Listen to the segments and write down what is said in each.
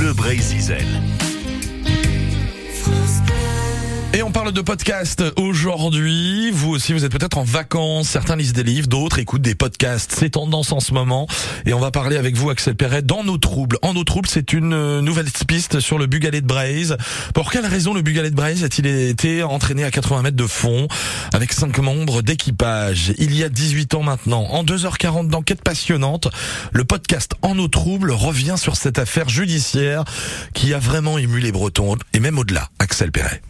Bleu Brésil. On parle de podcast aujourd'hui. Vous aussi, vous êtes peut-être en vacances. Certains lisent des livres, d'autres écoutent des podcasts. C'est tendance en ce moment. Et on va parler avec vous, Axel Perret, dans nos troubles. En nos troubles, c'est une euh, nouvelle piste sur le Bugalet de Braise. Pour quelle raison le Bugalet de Braise a-t-il été entraîné à 80 mètres de fond avec cinq membres d'équipage? Il y a 18 ans maintenant, en 2h40 d'enquête passionnante, le podcast En nos troubles revient sur cette affaire judiciaire qui a vraiment ému les Bretons et même au-delà. Axel Perret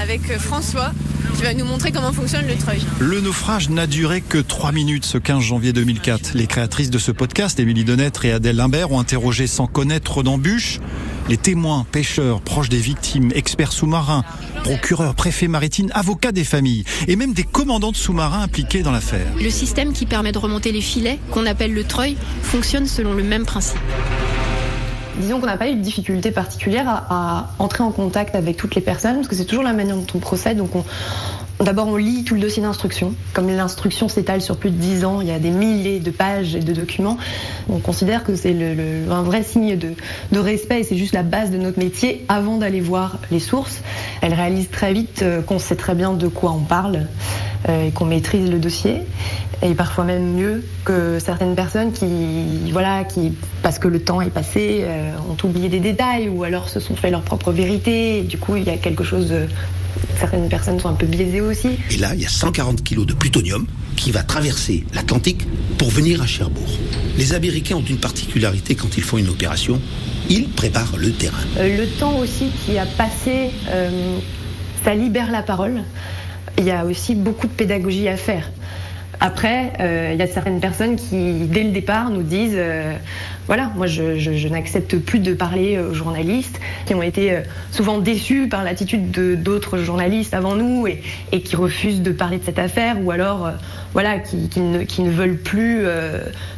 avec euh, François qui va nous montrer comment fonctionne le treuil. Le naufrage n'a duré que 3 minutes ce 15 janvier 2004. Les créatrices de ce podcast, Émilie Denêtre et Adèle Limbert, ont interrogé sans connaître d'embûches les témoins, pêcheurs, proches des victimes, experts sous-marins, procureurs, préfets maritimes, avocats des familles et même des commandants de sous-marins impliqués dans l'affaire. Le système qui permet de remonter les filets, qu'on appelle le treuil, fonctionne selon le même principe disons qu'on n'a pas eu de difficulté particulière à, entrer en contact avec toutes les personnes, parce que c'est toujours la manière dont on procède. Donc on, D'abord, on lit tout le dossier d'instruction. Comme l'instruction s'étale sur plus de 10 ans, il y a des milliers de pages et de documents. On considère que c'est un vrai signe de, de respect et c'est juste la base de notre métier avant d'aller voir les sources. Elle réalise très vite euh, qu'on sait très bien de quoi on parle et qu'on maîtrise le dossier. Et parfois même mieux que certaines personnes qui, voilà, qui, parce que le temps est passé, euh, ont oublié des détails ou alors se sont fait leur propre vérité. Et du coup, il y a quelque chose de certaines personnes sont un peu biaisées aussi. Et là, il y a 140 kilos de plutonium qui va traverser l'Atlantique pour venir à Cherbourg. Les Américains ont une particularité quand ils font une opération, ils préparent le terrain. Euh, le temps aussi qui a passé, euh, ça libère la parole. Il y a aussi beaucoup de pédagogie à faire. Après, euh, il y a certaines personnes qui, dès le départ, nous disent euh, voilà, moi je, n'accepte plus de parler aux journalistes, qui ont été euh, souvent déçus par l'attitude d'autres journalistes avant nous et, qui refusent de parler de cette affaire, ou alors voilà, qui, ne, veulent plus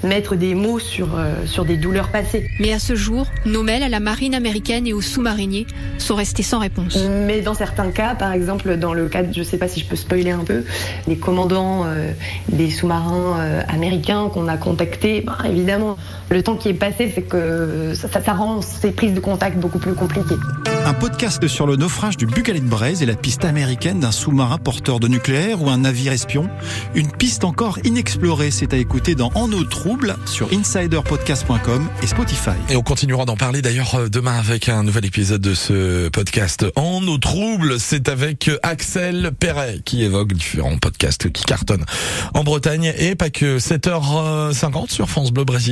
mettre des mots sur, sur des douleurs passées. Mais à ce jour, nos mails à la marine américaine et aux sous-mariniers sont restés sans réponse. Mais dans certains cas, par exemple dans le cas, je ne sais pas si je peux spoiler un peu, les commandants des sous-marins euh, américains qu'on a contactés, ben, évidemment, le temps qui est passé fait que ça, ça rend ces prises de contact beaucoup plus compliquées. Un podcast sur le naufrage du Bucalet de Braise et la piste américaine d'un sous-marin porteur de nucléaire ou un navire espion. Une piste encore inexplorée, c'est à écouter dans En eau trouble sur insiderpodcast.com et Spotify. Et on continuera d'en parler d'ailleurs euh, demain avec un nouvel épisode de ce podcast. En eau trouble, c'est avec Axel Perret qui évoque différents podcasts qui cartonnent en Bretagne et pas que 7h50 sur France Bleu Brésil.